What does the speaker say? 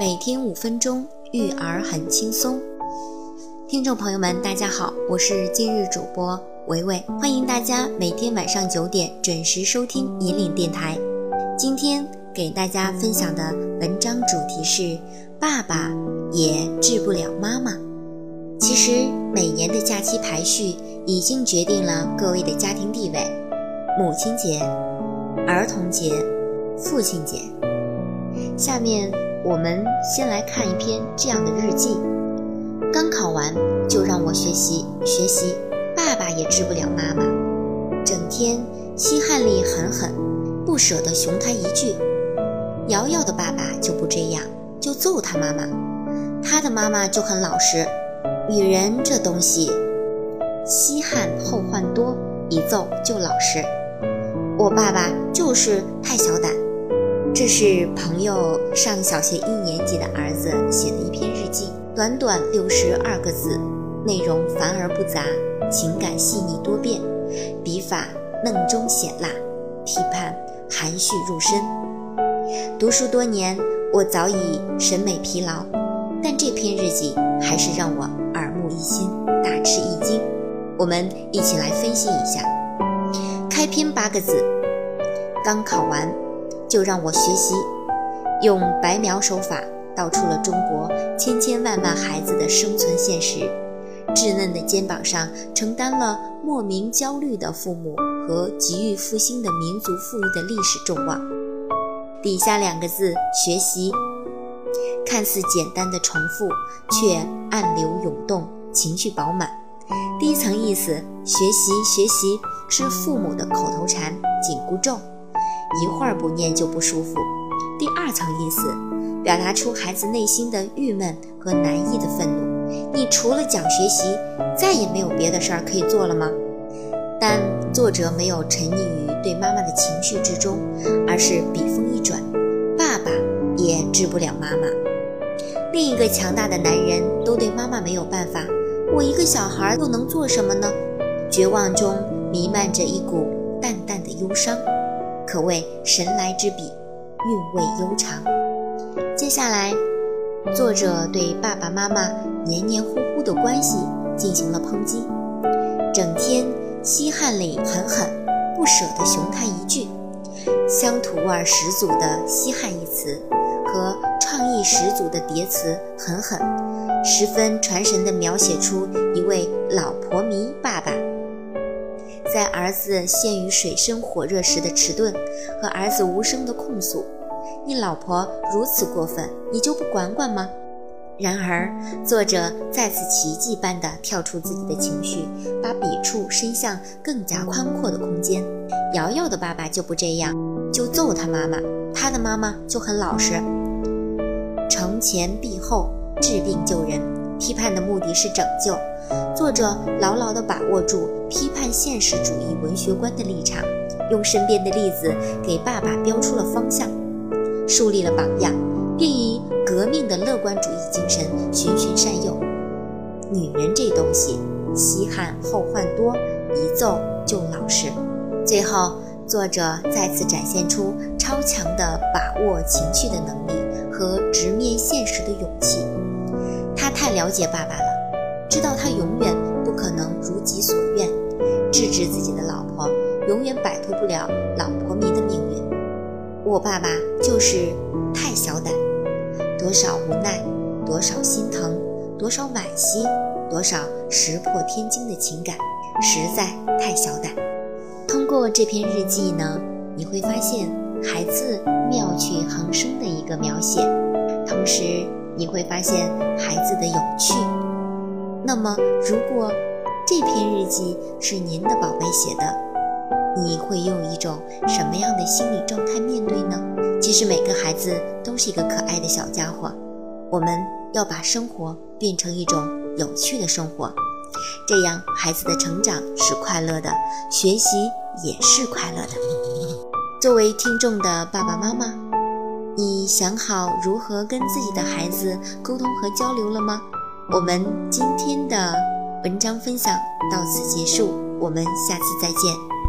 每天五分钟，育儿很轻松。听众朋友们，大家好，我是今日主播维维，欢迎大家每天晚上九点准时收听引领电台。今天给大家分享的文章主题是：爸爸也治不了妈妈。其实每年的假期排序已经决定了各位的家庭地位，母亲节、儿童节、父亲节。下面我们先来看一篇这样的日记：刚考完就让我学习学习，爸爸也治不了妈妈，整天吸汗力狠狠，不舍得熊他一句。瑶瑶的爸爸就不这样，就揍他妈妈，他的妈妈就很老实。女人这东西，稀罕后患多，一揍就老实。我爸爸就是太小胆。这是朋友上小学一年级的儿子写的一篇日记，短短六十二个字，内容繁而不杂，情感细腻多变，笔法嫩中显辣，批判含蓄入深。读书多年，我早已审美疲劳，但这篇日记还是让我耳目一新，大吃一惊。我们一起来分析一下。开篇八个字：刚考完。就让我学习，用白描手法道出了中国千千万万孩子的生存现实。稚嫩的肩膀上承担了莫名焦虑的父母和急于复兴的民族富裕的历史重望。底下两个字“学习”，看似简单的重复，却暗流涌动，情绪饱满。第一层意思，学习学习是父母的口头禅、紧箍咒。一会儿不念就不舒服。第二层意思，表达出孩子内心的郁闷和难抑的愤怒。你除了讲学习，再也没有别的事儿可以做了吗？但作者没有沉溺于对妈妈的情绪之中，而是笔锋一转，爸爸也治不了妈妈。另一个强大的男人都对妈妈没有办法，我一个小孩又能做什么呢？绝望中弥漫着一股淡淡的忧伤。可谓神来之笔，韵味悠长。接下来，作者对爸爸妈妈黏黏糊糊的关系进行了抨击：整天吸汗力狠狠，不舍得熊他一句。乡土味十足的“稀罕”一词和创意十足的叠词“狠狠”，十分传神地描写出一位老婆迷爸爸。在儿子陷于水深火热时的迟钝，和儿子无声的控诉：“你老婆如此过分，你就不管管吗？”然而，作者再次奇迹般地跳出自己的情绪，把笔触伸向更加宽阔的空间。瑶瑶的爸爸就不这样，就揍他妈妈，他的妈妈就很老实。承前避后，治病救人，批判的目的是拯救。作者牢牢地把握住批判现实主义文学观的立场，用身边的例子给爸爸标出了方向，树立了榜样，并以革命的乐观主义精神循循善诱。女人这东西，稀罕后患多，一揍就老实。最后，作者再次展现出超强的把握情绪的能力和直面现实的勇气。他太了解爸爸了。知道他永远不可能如己所愿，制止自己的老婆，永远摆脱不了老婆迷的命运。我爸爸就是太小胆，多少无奈，多少心疼，多少惋惜，多少石破天惊的情感，实在太小胆。通过这篇日记呢，你会发现孩子妙趣横生的一个描写，同时你会发现孩子的有趣。那么，如果这篇日记是您的宝贝写的，你会用一种什么样的心理状态面对呢？其实每个孩子都是一个可爱的小家伙，我们要把生活变成一种有趣的生活，这样孩子的成长是快乐的，学习也是快乐的。作为听众的爸爸妈妈，你想好如何跟自己的孩子沟通和交流了吗？我们今天的文章分享到此结束，我们下次再见。